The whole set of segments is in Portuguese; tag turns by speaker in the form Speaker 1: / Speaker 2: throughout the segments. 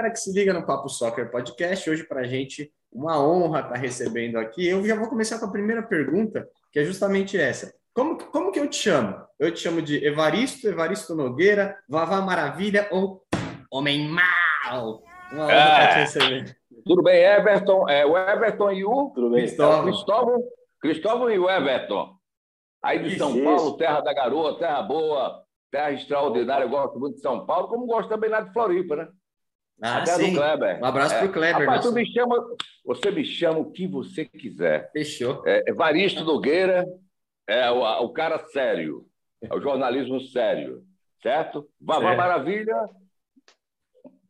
Speaker 1: galera que se liga no Papo Soccer Podcast. Hoje, para a gente, uma honra estar tá recebendo aqui. Eu já vou começar com a primeira pergunta, que é justamente essa. Como, como que eu te chamo? Eu te chamo de Evaristo, Evaristo Nogueira, Vavá Maravilha ou Homem Mal?
Speaker 2: Uma honra é. te receber. Tudo bem, Everton? É, o Everton e o
Speaker 1: Tudo bem, Cristóvão.
Speaker 2: Cristóvão, Cristóvão e o Everton. Aí de São isso, Paulo, terra da garoa, terra boa, terra extraordinária. Eu gosto muito de São Paulo, como gosto também lá de Floripa, né?
Speaker 1: Ah, Até sim. do Kleber. Um abraço é. para o Kleber.
Speaker 2: Rapaz, tu me chama, você me chama o que você quiser.
Speaker 1: Fechou.
Speaker 2: É, Evaristo Nogueira é o, o cara sério, é o jornalismo sério, certo? Vavá Maravilha,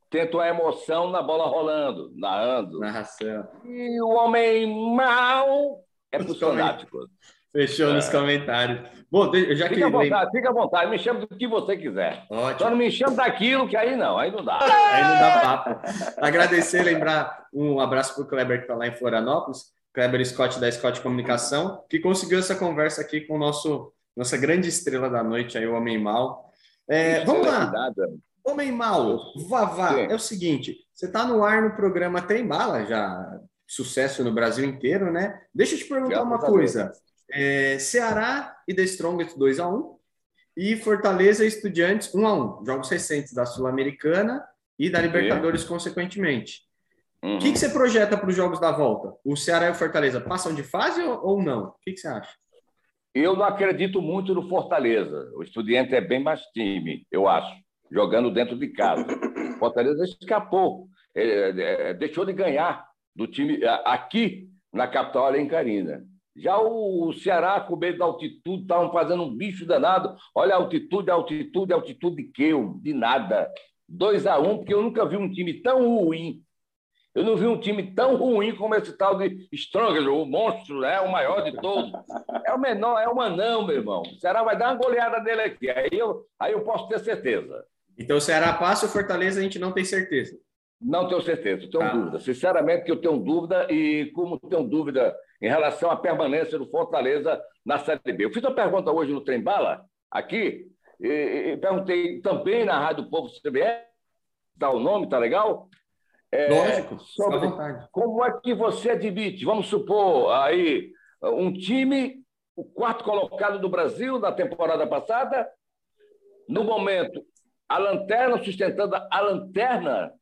Speaker 2: tento a emoção na bola rolando, narrando.
Speaker 1: Narração.
Speaker 2: E o homem mal é para os fanáticos.
Speaker 1: Fechou é. nos comentários. Bom, já
Speaker 2: fica à vontade, fica à vontade, me chama do que você quiser. Ótimo. Só não me chama daquilo, que aí não, aí não dá.
Speaker 1: Aí não dá papo. Agradecer, lembrar um abraço para o Kleber que está lá em Florianópolis, Kleber Scott da Scott Comunicação, que conseguiu essa conversa aqui com o nosso nossa grande estrela da noite, aí o Homem Mal. É, vamos lá. Homem Mal, Vavá, Sim. é o seguinte, você está no ar no programa Tem Bala, já sucesso no Brasil inteiro, né? Deixa eu te perguntar já, uma coisa. É, Ceará e The Strongest 2 a 1 e Fortaleza e Estudiantes 1 a 1 Jogos recentes da Sul-Americana e da Libertadores, consequentemente. O uhum. que, que você projeta para os jogos da volta? O Ceará e o Fortaleza passam de fase ou, não? O que, que você acha?
Speaker 2: Eu não acredito muito no Fortaleza. O Estudiante é bem mais time, eu acho, jogando dentro de casa. O Fortaleza escapou, é, é, deixou de ganhar do time aqui na capital alencarina. Já o Ceará, com medo da altitude, estavam fazendo um bicho danado. Olha altitude, altitude, altitude de quê? De nada. 2 a 1 um, porque eu nunca vi um time tão ruim. Eu não vi um time tão ruim como esse tal de Stronger, o monstro, né? o maior de todos. É o menor, é o anão, meu irmão. O Ceará vai dar uma goleada nele aqui. Aí eu, aí eu posso ter certeza.
Speaker 1: Então o Ceará passa o Fortaleza, a gente não tem certeza.
Speaker 2: Não tenho certeza, tenho ah. dúvida. Sinceramente, que eu tenho dúvida e como tenho dúvida em relação à permanência do Fortaleza na Série B. Eu fiz uma pergunta hoje no Trem Bala, aqui, e, e perguntei também na Rádio Povo CBS, dá o nome, tá legal?
Speaker 1: É, Lógico, sobre
Speaker 2: como é que você admite, vamos supor, aí, um time, o quarto colocado do Brasil na temporada passada, no momento, a lanterna, sustentando a lanterna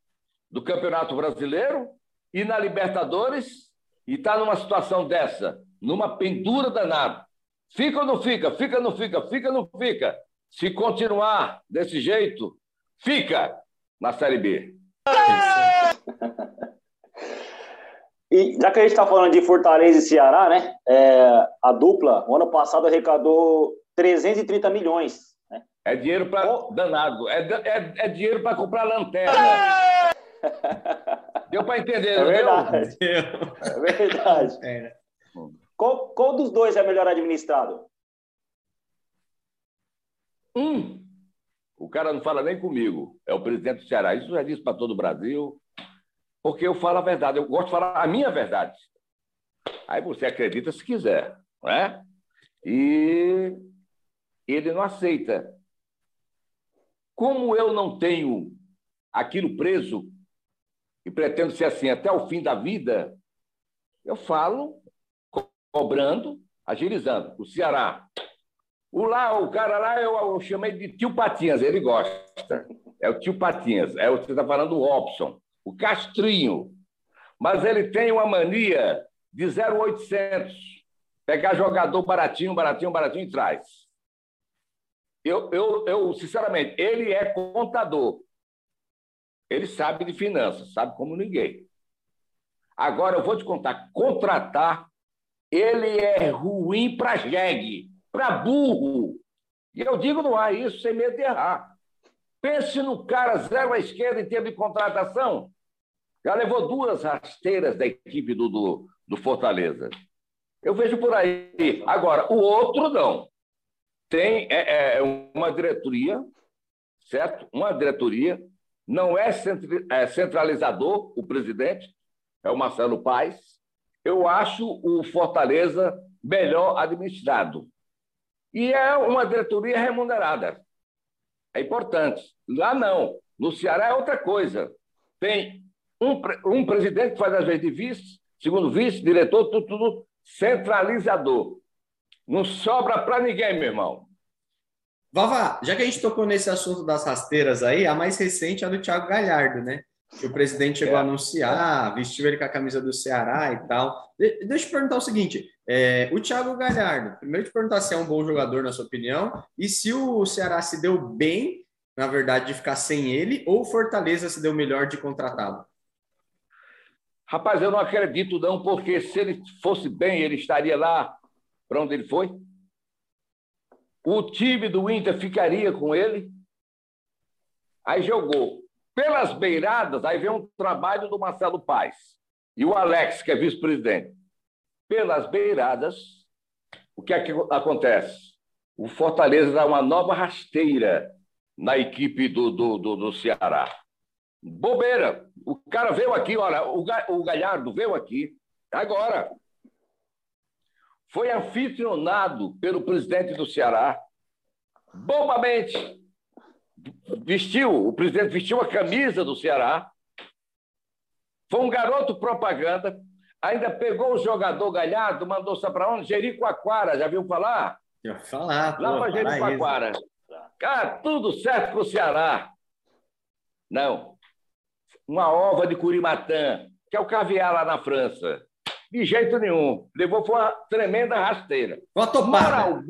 Speaker 2: do Campeonato Brasileiro e na Libertadores, e está numa situação dessa, numa pendura danada, fica ou não fica? Fica ou não fica? Fica ou não fica? Se continuar desse jeito, fica na Série B.
Speaker 3: E já que a gente está falando de Fortaleza e Ceará, né? É, a dupla, o ano passado arrecadou 330 milhões. Né?
Speaker 2: É dinheiro para oh. danado, é, é, é dinheiro para comprar lanterna. Deu para entender, é
Speaker 3: verdade. Deu? É verdade. É. Qual, qual dos dois é melhor administrado?
Speaker 2: Um. O cara não fala nem comigo. É o presidente do Ceará. Isso já disse para todo o Brasil. Porque eu falo a verdade. Eu gosto de falar a minha verdade. Aí você acredita se quiser. Não é? E ele não aceita. Como eu não tenho aquilo preso e pretendo ser assim até o fim da vida, eu falo cobrando, agilizando. O Ceará. O lá, o cara lá, eu, eu chamei de tio Patinhas, ele gosta. É o tio Patinhas. É o que você está falando, o Robson. O Castrinho. Mas ele tem uma mania de 0,800. Pegar jogador baratinho, baratinho, baratinho e traz. Eu, eu, eu, sinceramente, ele é contador. Ele sabe de finanças, sabe como ninguém. Agora eu vou te contar, contratar, ele é ruim para jegue, para burro. E eu digo no ar isso sem medo de errar. Pense no cara zero à esquerda em termos de contratação. Já levou duas rasteiras da equipe do, do, do Fortaleza. Eu vejo por aí. Agora, o outro não. Tem é, é uma diretoria, certo? Uma diretoria não é, é centralizador o presidente, é o Marcelo Paes. Eu acho o Fortaleza melhor administrado. E é uma diretoria remunerada. É importante. Lá não. No Ceará é outra coisa. tem um, um presidente que faz as vezes de vice, segundo vice, diretor, tudo, tudo centralizador. Não sobra para ninguém, meu irmão.
Speaker 1: Vava, já que a gente tocou nesse assunto das rasteiras aí, a mais recente é a do Thiago Galhardo, né? Que o presidente chegou é. a anunciar, vestiu ele com a camisa do Ceará e tal. De deixa eu perguntar o seguinte: é, o Thiago Galhardo, primeiro te perguntar se é um bom jogador, na sua opinião, e se o Ceará se deu bem, na verdade, de ficar sem ele, ou o Fortaleza se deu melhor de contratá-lo?
Speaker 2: Rapaz, eu não acredito, não, porque se ele fosse bem, ele estaria lá para onde ele foi. O time do Inter ficaria com ele. Aí jogou pelas beiradas, aí vem um trabalho do Marcelo Paes e o Alex, que é vice-presidente. Pelas beiradas, o que é que acontece? O Fortaleza dá uma nova rasteira na equipe do, do, do, do Ceará. Bobeira. O cara veio aqui, olha, o Galhardo veio aqui agora foi anfitrionado pelo presidente do Ceará, bobamente. Vestiu, o presidente vestiu a camisa do Ceará, foi um garoto propaganda, ainda pegou o jogador Galhardo, mandou só para onde? Jericoacoara, já viu falar?
Speaker 1: Já falar.
Speaker 2: Lá para Jericoacoara. Cara, tudo certo com o Ceará. Não. Uma ova de Curimatã, que é o caviar lá na França. De jeito nenhum. Levou foi uma tremenda rasteira.
Speaker 1: Moral,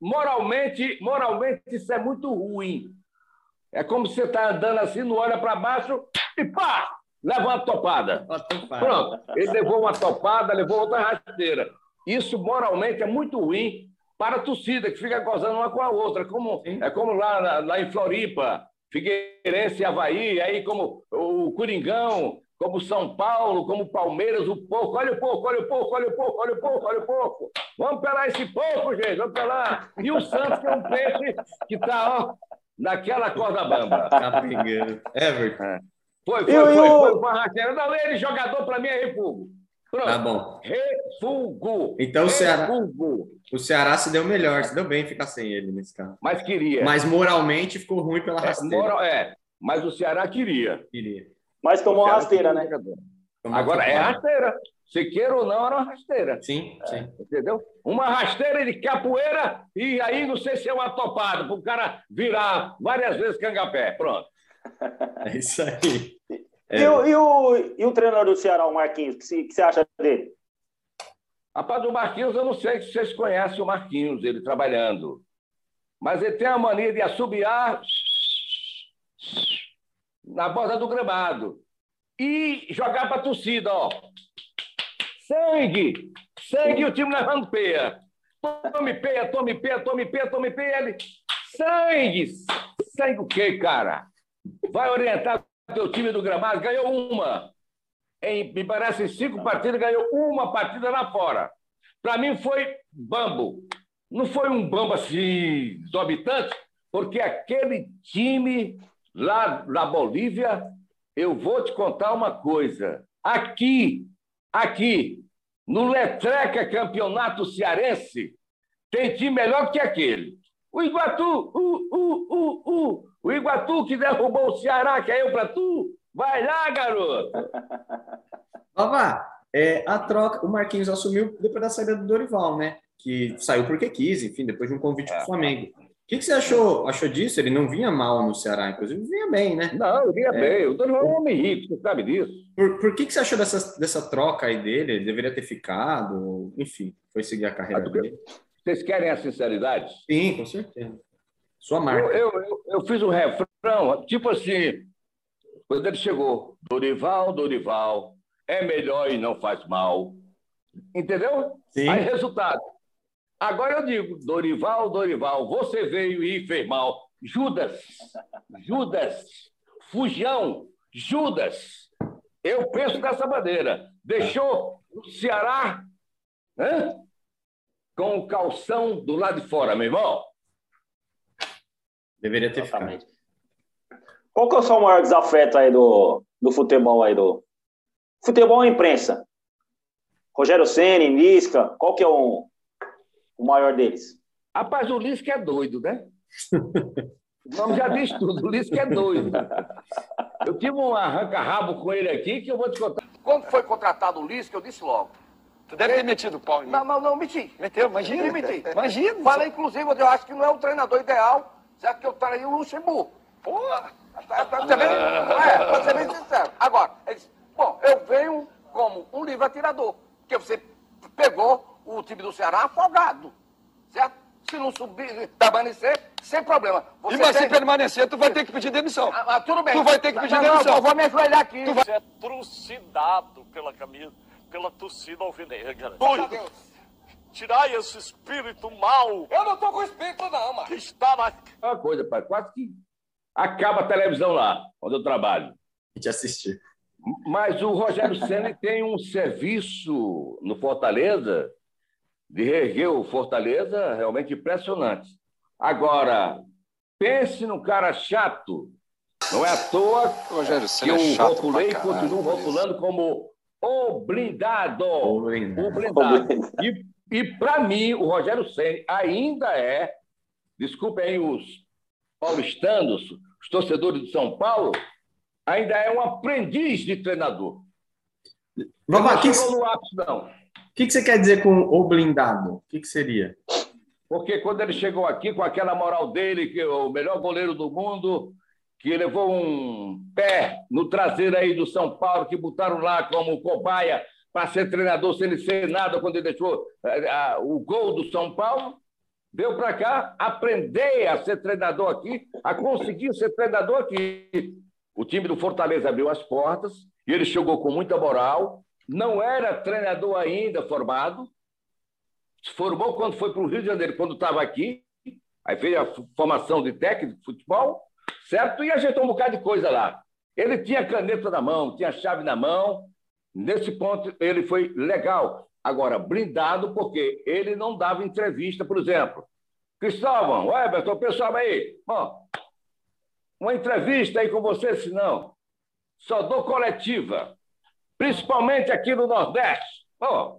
Speaker 2: moralmente, moralmente, isso é muito ruim. É como você está andando assim, não olha para baixo e pá! Leva uma topada. uma topada. Pronto. Ele levou uma topada, levou outra rasteira. Isso moralmente é muito ruim para a torcida, que fica gozando uma com a outra. Como, é como lá, lá em Floripa, Figueirense e Havaí, aí como o Coringão, como São Paulo, como Palmeiras, o pouco. Olha o pouco, olha o pouco, olha o pouco, olha o pouco, olha o pouco. Vamos pelar esse pouco, gente, vamos pelar. E o Santos, que é um peixe que está, ó, naquela corda bamba.
Speaker 1: Tá pingando. Everton. É.
Speaker 2: Foi, foi, foi, foi, foi, rasteira. Não, ele, jogador, para mim, é refugo.
Speaker 1: Pronto. Tá bom.
Speaker 2: Refugo.
Speaker 1: Então o Ceará, o Ceará se deu melhor, se deu bem ficar sem ele nesse caso.
Speaker 2: Mas queria.
Speaker 1: Mas moralmente ficou ruim pela rasteira. É, moral,
Speaker 2: é mas o Ceará queria.
Speaker 1: Queria.
Speaker 3: Mas tomou uma rasteira, né?
Speaker 2: Agora é rasteira. Se queira ou não, era uma rasteira.
Speaker 1: Sim, sim.
Speaker 2: É, entendeu? Uma rasteira de capoeira e aí não sei se é uma topada, para o cara virar várias vezes cangapé. Pronto.
Speaker 1: É isso aí.
Speaker 3: É. E, o, e, o, e o treinador do Ceará, o Marquinhos, o que, que você acha dele?
Speaker 2: Rapaz, o Marquinhos, eu não sei se vocês conhecem o Marquinhos, ele trabalhando. Mas ele tem a mania de assobiar na borda do gramado e jogar para a torcida, ó. Sangue! Sangue o time levando peia. Tome peia, tome peia, tome peia, tome peia. Ele... Sangue! Sangue o quê, cara? Vai orientar o teu time do gramado, ganhou uma. Em, me parece, cinco partidas, ganhou uma partida lá fora. Para mim foi bambo. Não foi um bambo assim, exorbitante, porque aquele time lá na Bolívia, eu vou te contar uma coisa. Aqui, aqui, no Letreca Campeonato Cearense, tem time melhor que aquele. O Iguatu, uh, uh, uh, uh. o Iguatu que derrubou o Ceará, que é eu para tu. Vai lá, garoto!
Speaker 1: Vavá, é, a troca, o Marquinhos assumiu depois da saída do Dorival, né? Que saiu porque quis, enfim, depois de um convite é. para o Flamengo que, que você achou, achou disso? Ele não vinha mal no Ceará, inclusive vinha bem, né?
Speaker 2: Não, vinha é. bem. O Daniel é um homem rico, você sabe disso.
Speaker 1: Por, por que, que você achou dessa, dessa troca aí dele? Ele deveria ter ficado, enfim, foi seguir a carreira ah, dele.
Speaker 2: Vocês querem a sinceridade?
Speaker 1: Sim, com certeza. Sua marca.
Speaker 2: Eu, eu, eu, eu fiz um refrão, tipo assim, quando ele chegou, Dorival, Dorival, é melhor e não faz mal. Entendeu? Sim. Aí, resultado, Agora eu digo, Dorival, Dorival, você veio e fez mal. Judas, Judas, Fujão, Judas. Eu penso dessa maneira. Deixou o Ceará né, com o calção do lado de fora, meu irmão.
Speaker 1: Deveria ter Exatamente.
Speaker 3: ficado. Qual que é o seu maior desafeto aí do, do futebol aí do futebol e imprensa? Rogério Ceni, Nisca, qual que é o o maior deles?
Speaker 2: Rapaz, o Lisca é doido, né? O nome já diz tudo, o Lisca é doido. Eu tive um arranca-rabo com ele aqui que eu vou te contar.
Speaker 4: Quando foi contratado o Lisca, eu disse logo.
Speaker 5: Tu deve ter metido o pau em mim.
Speaker 4: Não, não, não, meti.
Speaker 5: Meteu, imagina.
Speaker 4: Meti, meti.
Speaker 5: Imagina.
Speaker 4: Falei, inclusive, eu acho que não é o treinador ideal, já que eu traí o Luxemburgo.
Speaker 5: Porra.
Speaker 4: Bem, é, pra ser bem sincero. Agora, eles, bom, eu venho como um livre atirador, porque você pegou o time do Ceará afogado, certo? Se não subir, permanecer, sem problema. Você
Speaker 5: E mas se
Speaker 4: tem-
Speaker 5: permanecer, tu vai ter que pedir demissão.
Speaker 4: Ah, ah, tudo bem.
Speaker 5: Tu vai ter que pedir
Speaker 4: não,
Speaker 5: demissão.
Speaker 4: Não, eu vou me ajoelhar aqui.
Speaker 5: Tu vai-
Speaker 6: Você é trucidado pela camisa, pela torcida alvinegra.
Speaker 4: Graças a
Speaker 6: Doido,
Speaker 4: Deus.
Speaker 6: tirai esse espírito mau
Speaker 5: Eu não tô com espírito, não, mano.
Speaker 6: que está na
Speaker 2: Uma coisa, pai, quase que acaba a televisão lá, onde eu trabalho.
Speaker 1: A gente assistir.
Speaker 2: Mas o Rogério Ceni tem um serviço no Fortaleza de reerguer o Fortaleza realmente impressionante. Agora, pense num cara chato. Não é à toa
Speaker 5: Rogério
Speaker 2: que
Speaker 5: é
Speaker 2: rotulei e
Speaker 5: isso.
Speaker 2: rotulando como o blindado. O blindado. E, e para mim, o Rogério Ceni ainda é, desculpem aí os paulistanos, os torcedores de São Paulo, ainda é um aprendiz de treinador. Não
Speaker 1: o que,
Speaker 2: chegou no ápice, não.
Speaker 1: O que que você quer dizer com o blindado? O que, que seria?
Speaker 2: Porque quando ele chegou aqui com aquela moral dele, que é o melhor goleiro do mundo, que levou um pé no traseiro aí do São Paulo, que botaram lá como cobaia para ser treinador sem ele ser nada quando ele deixou eh, o gol do São Paulo, veio para cá aprender a ser treinador aqui, a conseguir ser treinador aqui. O time do Fortaleza abriu as portas e ele chegou com muita moral, não era treinador ainda formado, se formou quando foi para o Rio de Janeiro, quando estava aqui, aí fez a formação de técnico de futebol, certo? E ajeitou um bocado de coisa lá. Ele tinha caneta na mão, tinha chave na mão. Nesse ponto, ele foi legal. Agora, blindado, porque ele não dava entrevista, por exemplo. Cristóvão, Everton, pessoal aí, ó, uma entrevista aí com você, se não. Só dou coletiva, principalmente aqui no Nordeste. Ó,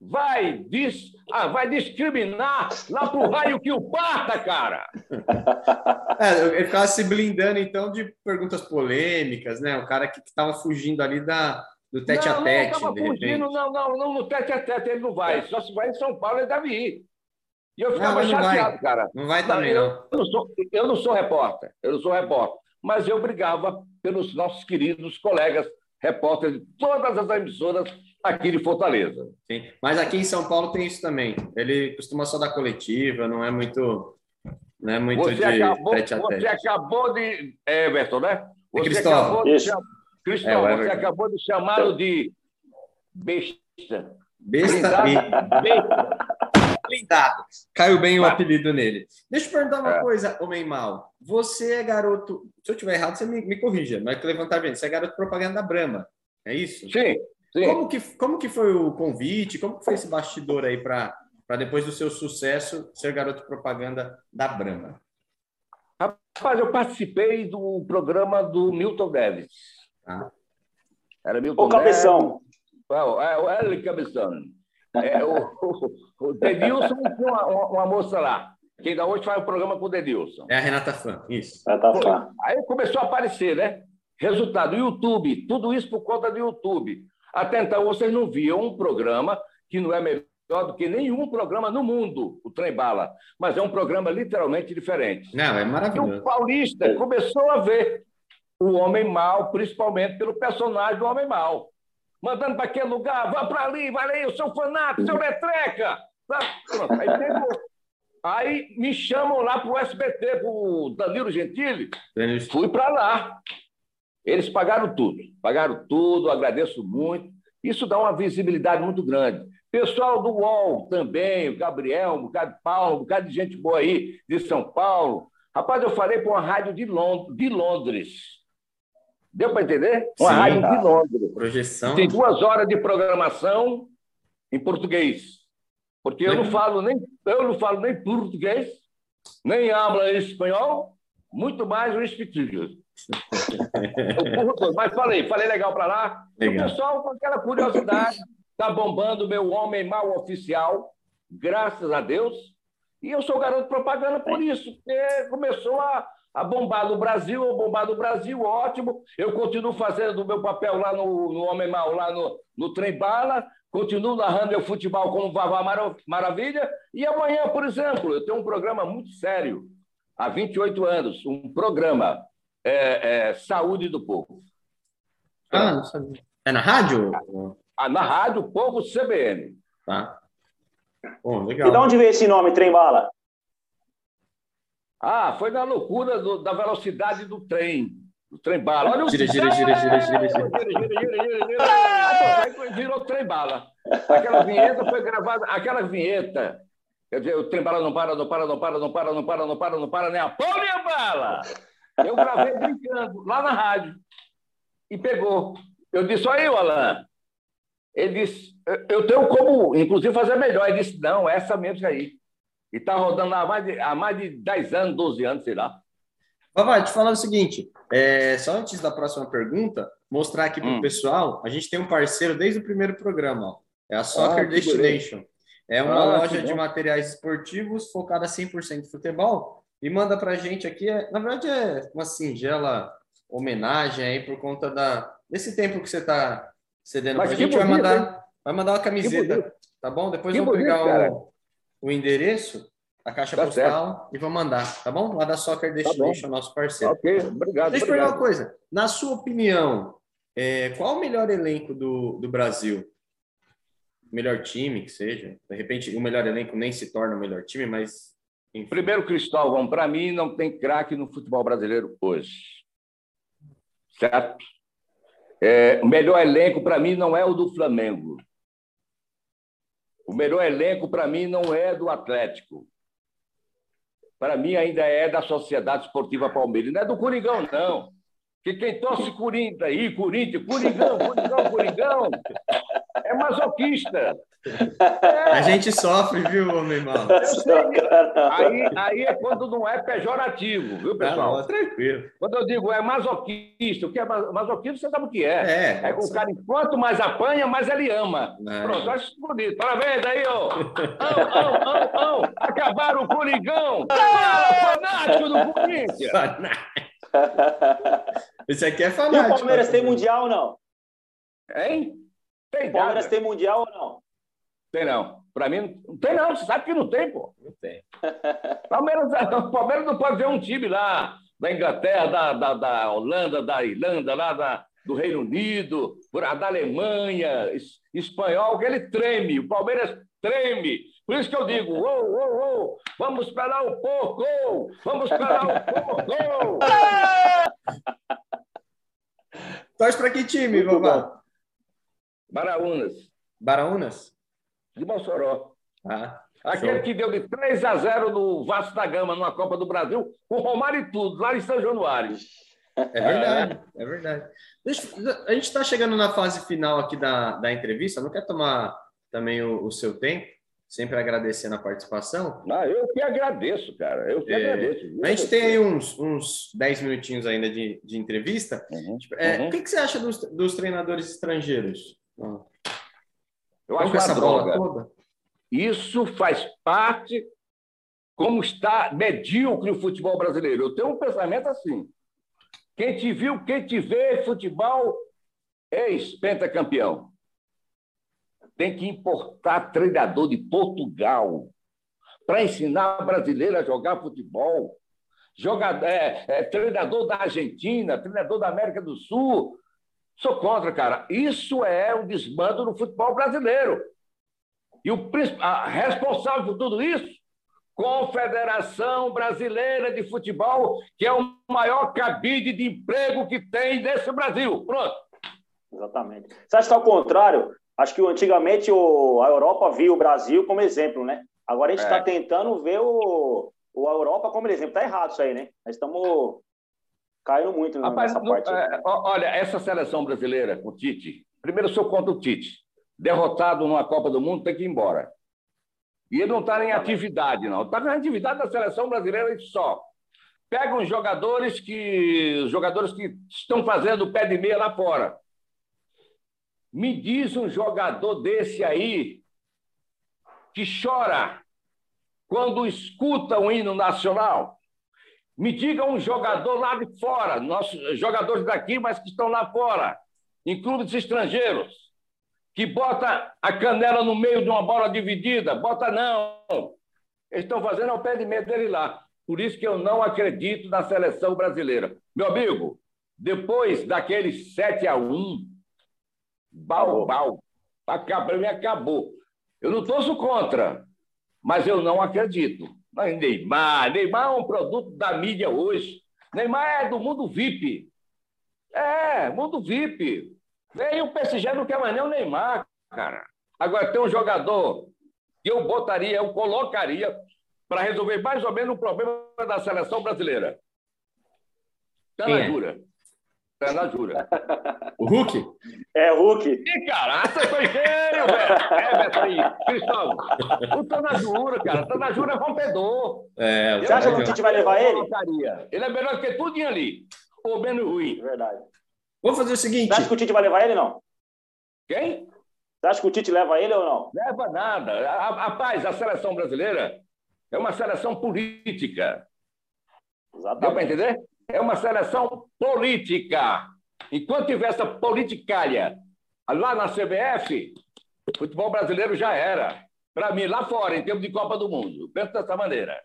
Speaker 2: vai, dis... ah, vai discriminar lá pro raio que o parta, cara.
Speaker 1: É, ele ficava se blindando, então, de perguntas polêmicas, né? O cara que estava fugindo ali da, do tete
Speaker 2: não,
Speaker 1: a tete,
Speaker 2: não, fugindo, não, não, não, no tete a tete ele não vai. Só se vai em São Paulo ele deve ir. E eu ficava
Speaker 1: mas não
Speaker 2: chateado,
Speaker 1: vai.
Speaker 2: cara.
Speaker 1: Não vai
Speaker 2: Não,
Speaker 1: também, não.
Speaker 2: eu, eu não sou, eu não sou repórter, eu não sou repórter, mas eu brigava pelos nossos queridos colegas repórteres de todas as emissoras aqui de Fortaleza.
Speaker 1: Sim. Mas aqui em São Paulo tem isso também. Ele costuma só dar coletiva, não é muito, não é muito
Speaker 2: Você
Speaker 1: de
Speaker 2: acabou,
Speaker 1: tete a
Speaker 2: você
Speaker 1: tete.
Speaker 2: acabou de. É, Everton, né? Você
Speaker 1: Cristóvão.
Speaker 2: acabou de chamar.
Speaker 1: É,
Speaker 2: Cristóvão,
Speaker 1: o
Speaker 2: você
Speaker 1: Everton.
Speaker 2: acabou de chamá-lo de besta.
Speaker 1: Besta
Speaker 2: Besta.
Speaker 1: Blindado. Caiu bem o apelido nele. Deixa eu perguntar uma
Speaker 2: É.
Speaker 1: coisa, homem mal. Você é garoto. Se eu tiver errado, você me, me corrija. Mas que levantar bem. Você é garoto propaganda da Brahma. É isso?
Speaker 2: Sim, sim.
Speaker 1: Como que, como que foi o convite? Como que foi esse bastidor aí para depois do seu sucesso ser garoto propaganda da Brahma?
Speaker 2: Rapaz, eu participei do programa do Milton Neves.
Speaker 1: Tá.
Speaker 2: Era Milton
Speaker 3: Ô, cabeção.
Speaker 2: Neves. É, o Hélio Cabeção. É, o, o, o Denilson tinha uma, uma- uma moça lá, que ainda hoje faz o programa com o Denilson.
Speaker 1: É a Renata Fã, isso.
Speaker 3: Tá fã.
Speaker 2: Aí começou a aparecer, né? Resultado, YouTube, tudo isso por conta do YouTube. Até então vocês não viam um programa que não é melhor do que nenhum programa no mundo, o Trem Bala, mas é um programa literalmente diferente.
Speaker 1: Não, é
Speaker 2: E o
Speaker 1: maravilhoso.
Speaker 2: paulista começou a ver o homem mal, principalmente pelo personagem do homem mal. Mandando para aquele lugar, vá para ali, vai ali, eu sou fanático, seu letreca. Tá? Pronto, Aí. Aí me chamam lá para o SBT, para o Danilo Gentili, fui para lá. Eles pagaram tudo, pagaram tudo, agradeço muito. Isso dá uma visibilidade muito grande. Pessoal do UOL também, o Gabriel, um bocado de Paulo, um bocado de gente boa aí, de São Paulo. Rapaz, eu falei para uma rádio de Lond- de Londres. Deu para entender? Uma
Speaker 1: Sim.
Speaker 2: rádio de Londres.
Speaker 1: Projeção.
Speaker 2: Tem duas horas de programação em português. Porque eu não falo nem, eu não falo nem português, nem habla espanhol, muito mais o espetilho. Mas falei, falei legal para lá.
Speaker 1: Legal.
Speaker 2: O pessoal com aquela curiosidade, está bombando o meu homem mal oficial, graças a Deus. E eu sou garoto propaganda por isso, porque começou a, a bombar no Brasil, a bombar no Brasil, ótimo. Eu continuo fazendo o meu papel lá no, no Homem Mal, lá no, no Trem Bala, continuo narrando meu futebol como Vavá Maravilha. E amanhã, por exemplo, eu tenho um programa muito sério, há 28 anos, um programa é, é, Saúde do Povo.
Speaker 1: Ah, não sabia. É na rádio?
Speaker 2: Ah, na rádio Povo CBN.
Speaker 1: Tá. Bom,
Speaker 3: E de
Speaker 1: legal.
Speaker 3: onde veio esse nome, Trem Bala?
Speaker 2: Ah, foi na loucura do- da velocidade do trem. Do trem bala. Olha o
Speaker 1: Gira, gira, gira, gira, gira, gira.
Speaker 2: gira, gira, gira, gira. Aí virou trem bala. Aquela vinheta foi gravada, aquela vinheta. Quer dizer, o trem bala não para, não para, não para, não para, não para, não para, não para, nem a pau nem a bala. Eu gravei brincando lá na rádio. E pegou. Eu disse, olha aí, Alan. Ele disse, "Eu- eu tenho como, inclusive, fazer melhor. Ele disse, não, essa mesmo aí. E está rodando há mais, de, há mais de 10 anos, 12 anos, sei lá.
Speaker 1: Vavá, te falar o seguinte, é, só antes da próxima pergunta, mostrar aqui para o
Speaker 2: Hum.
Speaker 1: pessoal, a gente tem um parceiro desde o primeiro programa, ó, é a Soccer
Speaker 2: Ah,
Speaker 1: Destination. É uma
Speaker 2: Ah,
Speaker 1: loja de materiais esportivos focada 100% em futebol e manda para a gente aqui, é, na verdade é uma singela homenagem aí por conta da, desse tempo que você está cedendo para a gente, vai mandar, vai mandar uma camiseta, tá bom? Depois
Speaker 2: bonito,
Speaker 1: pegar o, o endereço, a caixa
Speaker 2: Tá
Speaker 1: postal e vou mandar, tá bom? Lá da Soccer
Speaker 2: bom.
Speaker 1: Destination, nosso parceiro.
Speaker 2: Ok, obrigado.
Speaker 1: Deixa eu perguntar uma coisa. Na sua opinião, é, qual o melhor elenco do, do Brasil? Melhor time que seja. De repente, o melhor elenco nem se torna o melhor time, mas. Enfim.
Speaker 2: Primeiro, Cristóvão, para mim não tem craque no futebol brasileiro hoje. Certo? É, o melhor elenco para mim não é o do Flamengo. O melhor elenco para mim não é do Atlético. Para mim ainda é da Sociedade Esportiva Palmeiras. Não é do Coringão, não. Porque quem torce Corinthians aí, Corinthians, Coringão, Coringão, Coringão, é masoquista.
Speaker 1: A gente sofre, viu, homem mal?
Speaker 2: Aí, aí é quando não é pejorativo, viu,
Speaker 1: Tá,
Speaker 2: pessoal?
Speaker 1: não, tranquilo.
Speaker 2: Quando eu digo é masoquista, o que é ma- masoquismo, você sabe o que é.
Speaker 1: É,
Speaker 2: É o cara, quanto mais apanha, mais ele ama.
Speaker 1: É.
Speaker 2: Pronto, acho isso bonito. Parabéns aí, ó. Ão, ão, ão, ão. Acabaram o Coringão. Fala, fanático do Corinthians.
Speaker 1: Esse aqui é
Speaker 3: E
Speaker 1: fanático.
Speaker 3: o Palmeiras tem mundial ou não?
Speaker 2: Hein? Tem
Speaker 3: O Palmeiras tem mundial ou não?
Speaker 2: Tem não. Para mim, não tem não. Você sabe que não tem, pô.
Speaker 1: Não tem.
Speaker 2: Palmeiras, o Palmeiras não pode ver um time lá da Inglaterra, da, da, da Holanda, da Irlanda, lá da, do Reino Unido, da Alemanha, es- espanhol, que ele treme. O Palmeiras treme. Por isso que eu digo, ô, ô, ô, vamos esperar o porco, vamos esperar o porco.
Speaker 1: Torce para que time, Vavá?
Speaker 2: Baraunas,
Speaker 1: Baraunas?
Speaker 2: de Mossoró.
Speaker 1: Ah,
Speaker 2: Aquele
Speaker 1: show.
Speaker 2: que deu de 3 a 0 no Vasco da Gama, numa Copa do Brasil, com Romário e tudo, lá em São Januário.
Speaker 1: É verdade, é verdade. Deixa- a gente está chegando na fase final aqui da, da entrevista, não quer tomar também o, o seu tempo, sempre agradecendo a participação.
Speaker 2: Ah, eu que agradeço, cara. Eu que
Speaker 1: É,
Speaker 2: agradeço.
Speaker 1: A gente tem aí uns, uns 10 minutinhos ainda de, de entrevista.
Speaker 2: Uhum,
Speaker 1: É,
Speaker 2: uhum.
Speaker 1: O que, que você acha dos, dos treinadores estrangeiros?
Speaker 2: Eu
Speaker 1: Estão
Speaker 2: acho
Speaker 1: com essa
Speaker 2: uma
Speaker 1: bola
Speaker 2: droga.
Speaker 1: toda?
Speaker 2: Isso faz parte como está medíocre o futebol brasileiro. Eu tenho um pensamento assim. Quem te viu, quem te vê, futebol ex-pentacampeão. Tem que importar treinador de Portugal para ensinar brasileiro a jogar futebol. Jogador, é, é, treinador da Argentina, treinador da América do Sul. Sou contra, cara. Isso é um desmando no futebol brasileiro. E o responsável por tudo isso, Confederação Brasileira de Futebol, que é o maior cabide de emprego que tem nesse Brasil. Pronto.
Speaker 3: Exatamente. Você acha que ao contrário? Acho que antigamente o, a Europa via o Brasil como exemplo, né? Agora a gente está
Speaker 2: É.
Speaker 3: tentando ver o, o a Europa como exemplo. Tá errado isso aí, né? Nós estamos caindo muito
Speaker 2: Rapaz,
Speaker 3: nessa
Speaker 2: não-
Speaker 3: parte.
Speaker 2: é, olha, essa seleção brasileira, o Tite, primeiro eu sou contra o Tite. Derrotado numa Copa do Mundo, tem que ir embora. E ele não está em atividade, não. Está na atividade da seleção brasileira só. Pega os jogadores que. Os jogadores que estão fazendo o pé de meia lá fora. Me diz um jogador desse aí que chora quando escuta o hino nacional. Me diga um jogador lá de fora, nossos jogadores daqui, mas que estão lá fora, em clubes estrangeiros, que bota a canela no meio de uma bola dividida. Bota não. Eles estão fazendo ao pé de medo dele lá. Por isso que eu não acredito na seleção brasileira. Meu amigo, depois daquele 7 a 1 bal, bal, acabou, me acabou. Eu não torço contra, mas eu não acredito. Mas Neymar, Neymar é um produto da mídia hoje. Neymar é do mundo VIP. É, mundo VIP. Veio o PSG não quer mais nem o Neymar, cara. Agora tem um jogador que eu botaria, eu colocaria para resolver mais ou menos o problema da seleção brasileira. Tá na jura. Tá na jura.
Speaker 1: O Hulk?
Speaker 3: É, Hulk.
Speaker 2: Ih, cara, você foi cheio, velho. É, Beto aí. Cristóvão. O Tanajura, cara. Tanajura é rompedor.
Speaker 1: É,
Speaker 3: Você acha que o Tite vai levar ele?
Speaker 2: Colocaria. Ele é melhor que tudo ali. Ou menos ruim.
Speaker 3: Verdade.
Speaker 1: Vamos fazer o seguinte.
Speaker 3: Você acha que o Tite vai levar ele não?
Speaker 2: Quem?
Speaker 3: Você acha que o Tite leva ele ou não?
Speaker 2: Leva nada. A- Rapaz, a seleção brasileira é uma seleção política. Deu para
Speaker 3: Exatamente.
Speaker 2: entender? É uma seleção política. Enquanto tiver essa politicalha lá na CBF, o futebol brasileiro já era. Para mim, lá fora, em termos de Copa do Mundo. Eu penso dessa maneira.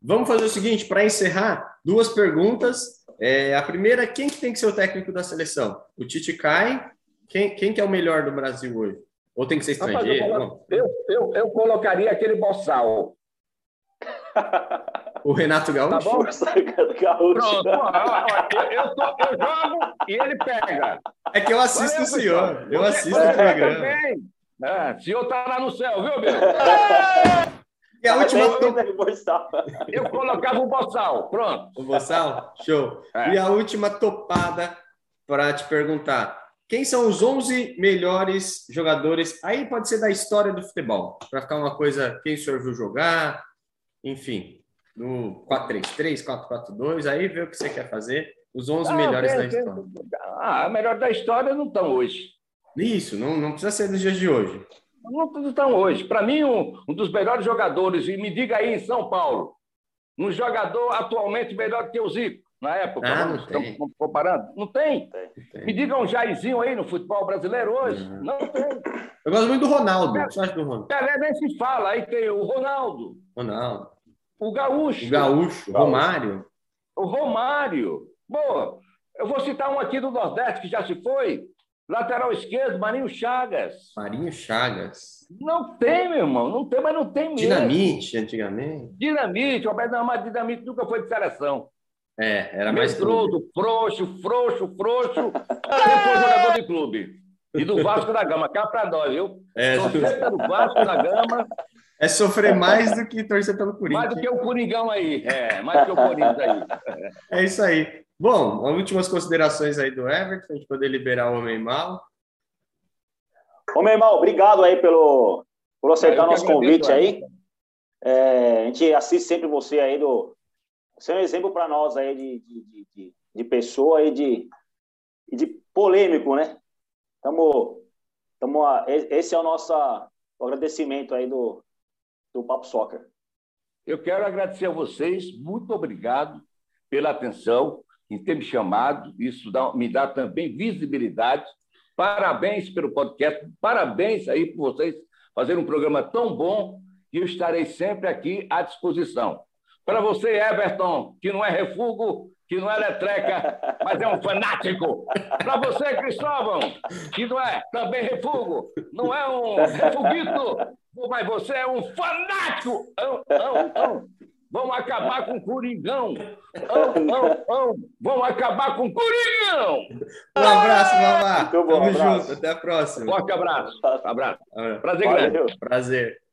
Speaker 1: Vamos fazer o seguinte, para encerrar, duas perguntas. É, a primeira, quem que tem que ser o técnico da seleção? O Tite cai? Quem, quem que é o melhor do Brasil hoje? Ou tem que ser
Speaker 2: Rapaz, eu,
Speaker 1: estrangeiro?
Speaker 2: colo- eu, eu, eu colocaria aquele boçal.
Speaker 1: O Renato Gaúcho?
Speaker 2: Tá bom?
Speaker 3: Gaúcho.
Speaker 2: Pronto. ó, ó, ó, eu, eu, tô- eu jogo e ele pega.
Speaker 1: É que eu assisto
Speaker 2: Valeu,
Speaker 1: o senhor.
Speaker 2: pessoal.
Speaker 1: Eu assisto o programa.
Speaker 2: também. É, o senhor tá lá no céu, viu, meu?
Speaker 1: E a última.
Speaker 2: Eu colocava o boçal. Pronto.
Speaker 1: O Boçal? Show.
Speaker 2: É.
Speaker 1: E a última topada para te perguntar. Quem são os 11 melhores jogadores? Aí pode ser da história do futebol. Para ficar uma coisa, quem o senhor viu jogar? Enfim, no 4-3-3, 4-4-2, aí vê o que você quer fazer. Os 11
Speaker 2: Ah,
Speaker 1: melhores
Speaker 2: tem-
Speaker 1: da história.
Speaker 2: Ah, a melhor da história não estão hoje.
Speaker 1: Isso, não, não precisa ser nos dias de hoje.
Speaker 2: Não estão hoje. Para mim, um, um dos melhores jogadores, e me diga aí em São Paulo, um jogador atualmente melhor que o Zico, na época.
Speaker 1: Ah, não
Speaker 2: estamos comparando? Não tem.
Speaker 1: Tem.
Speaker 2: Me diga um Jairzinho aí no futebol brasileiro hoje.
Speaker 1: Uhum.
Speaker 2: Não tem.
Speaker 1: Eu gosto muito do Ronaldo. O que você acha do Ronaldo?
Speaker 2: Pelé nem se fala. Aí tem o Ronaldo,
Speaker 1: Ronaldo.
Speaker 2: O Gaúcho,
Speaker 1: O Gaúcho, Romário.
Speaker 2: o Romário. Boa. Eu vou citar um aqui do Nordeste que já se foi. Lateral esquerdo, Marinho Chagas.
Speaker 1: Marinho Chagas.
Speaker 2: Não tem, meu irmão. Não tem, mas não tem mesmo.
Speaker 1: Dinamite, antigamente.
Speaker 2: Dinamite, Roberto, não, mas Dinamite nunca foi de seleção.
Speaker 1: É, era mais.
Speaker 2: Medroso, frouxo, frouxo, frouxo. Foi jogador de clube. E do Vasco da Gama, cá pra nós, viu?
Speaker 1: É,
Speaker 2: Torcer pelo Vasco da Gama,
Speaker 1: é sofrer mais do que torcer pelo
Speaker 2: mais
Speaker 1: Corinthians.
Speaker 2: do que o Coringão aí. É, mais do que o Corinthians aí.
Speaker 1: É isso aí. Bom, as últimas considerações aí do Everton, a gente poder liberar o homem mal.
Speaker 3: Ô, meu irmão, obrigado aí pelo, por aceitar
Speaker 2: que
Speaker 3: nosso convite aí. É, a gente assiste sempre você aí do. Você é um exemplo para nós aí de, de, de, de, de pessoa e de, de polêmico, né? Tamo, tamo, a- esse é o nosso agradecimento aí do, do Papo Soccer.
Speaker 2: Eu quero agradecer a vocês, muito obrigado pela atenção em ter me chamado. Isso dá- me dá também visibilidade. Parabéns pelo podcast, parabéns aí por vocês fazerem um programa tão bom e eu estarei sempre aqui à disposição. Para você, Everton, que não é refugo, que não é letreca, mas é um fanático. Para você, Cristóvão, que não é também refugo, não é um refuguito, mas você é um fanático. Ão, ão, ão. Vamos acabar com o Coringão. Ão, ão, ão. Vamos acabar com o Coringão.
Speaker 1: Um abraço, Mamá. Tamo
Speaker 3: abraço.
Speaker 1: junto. Até a próxima.
Speaker 2: Forte abraço. Abraço.
Speaker 1: Ah,
Speaker 2: Prazer grande.
Speaker 3: Valeu.
Speaker 1: Prazer.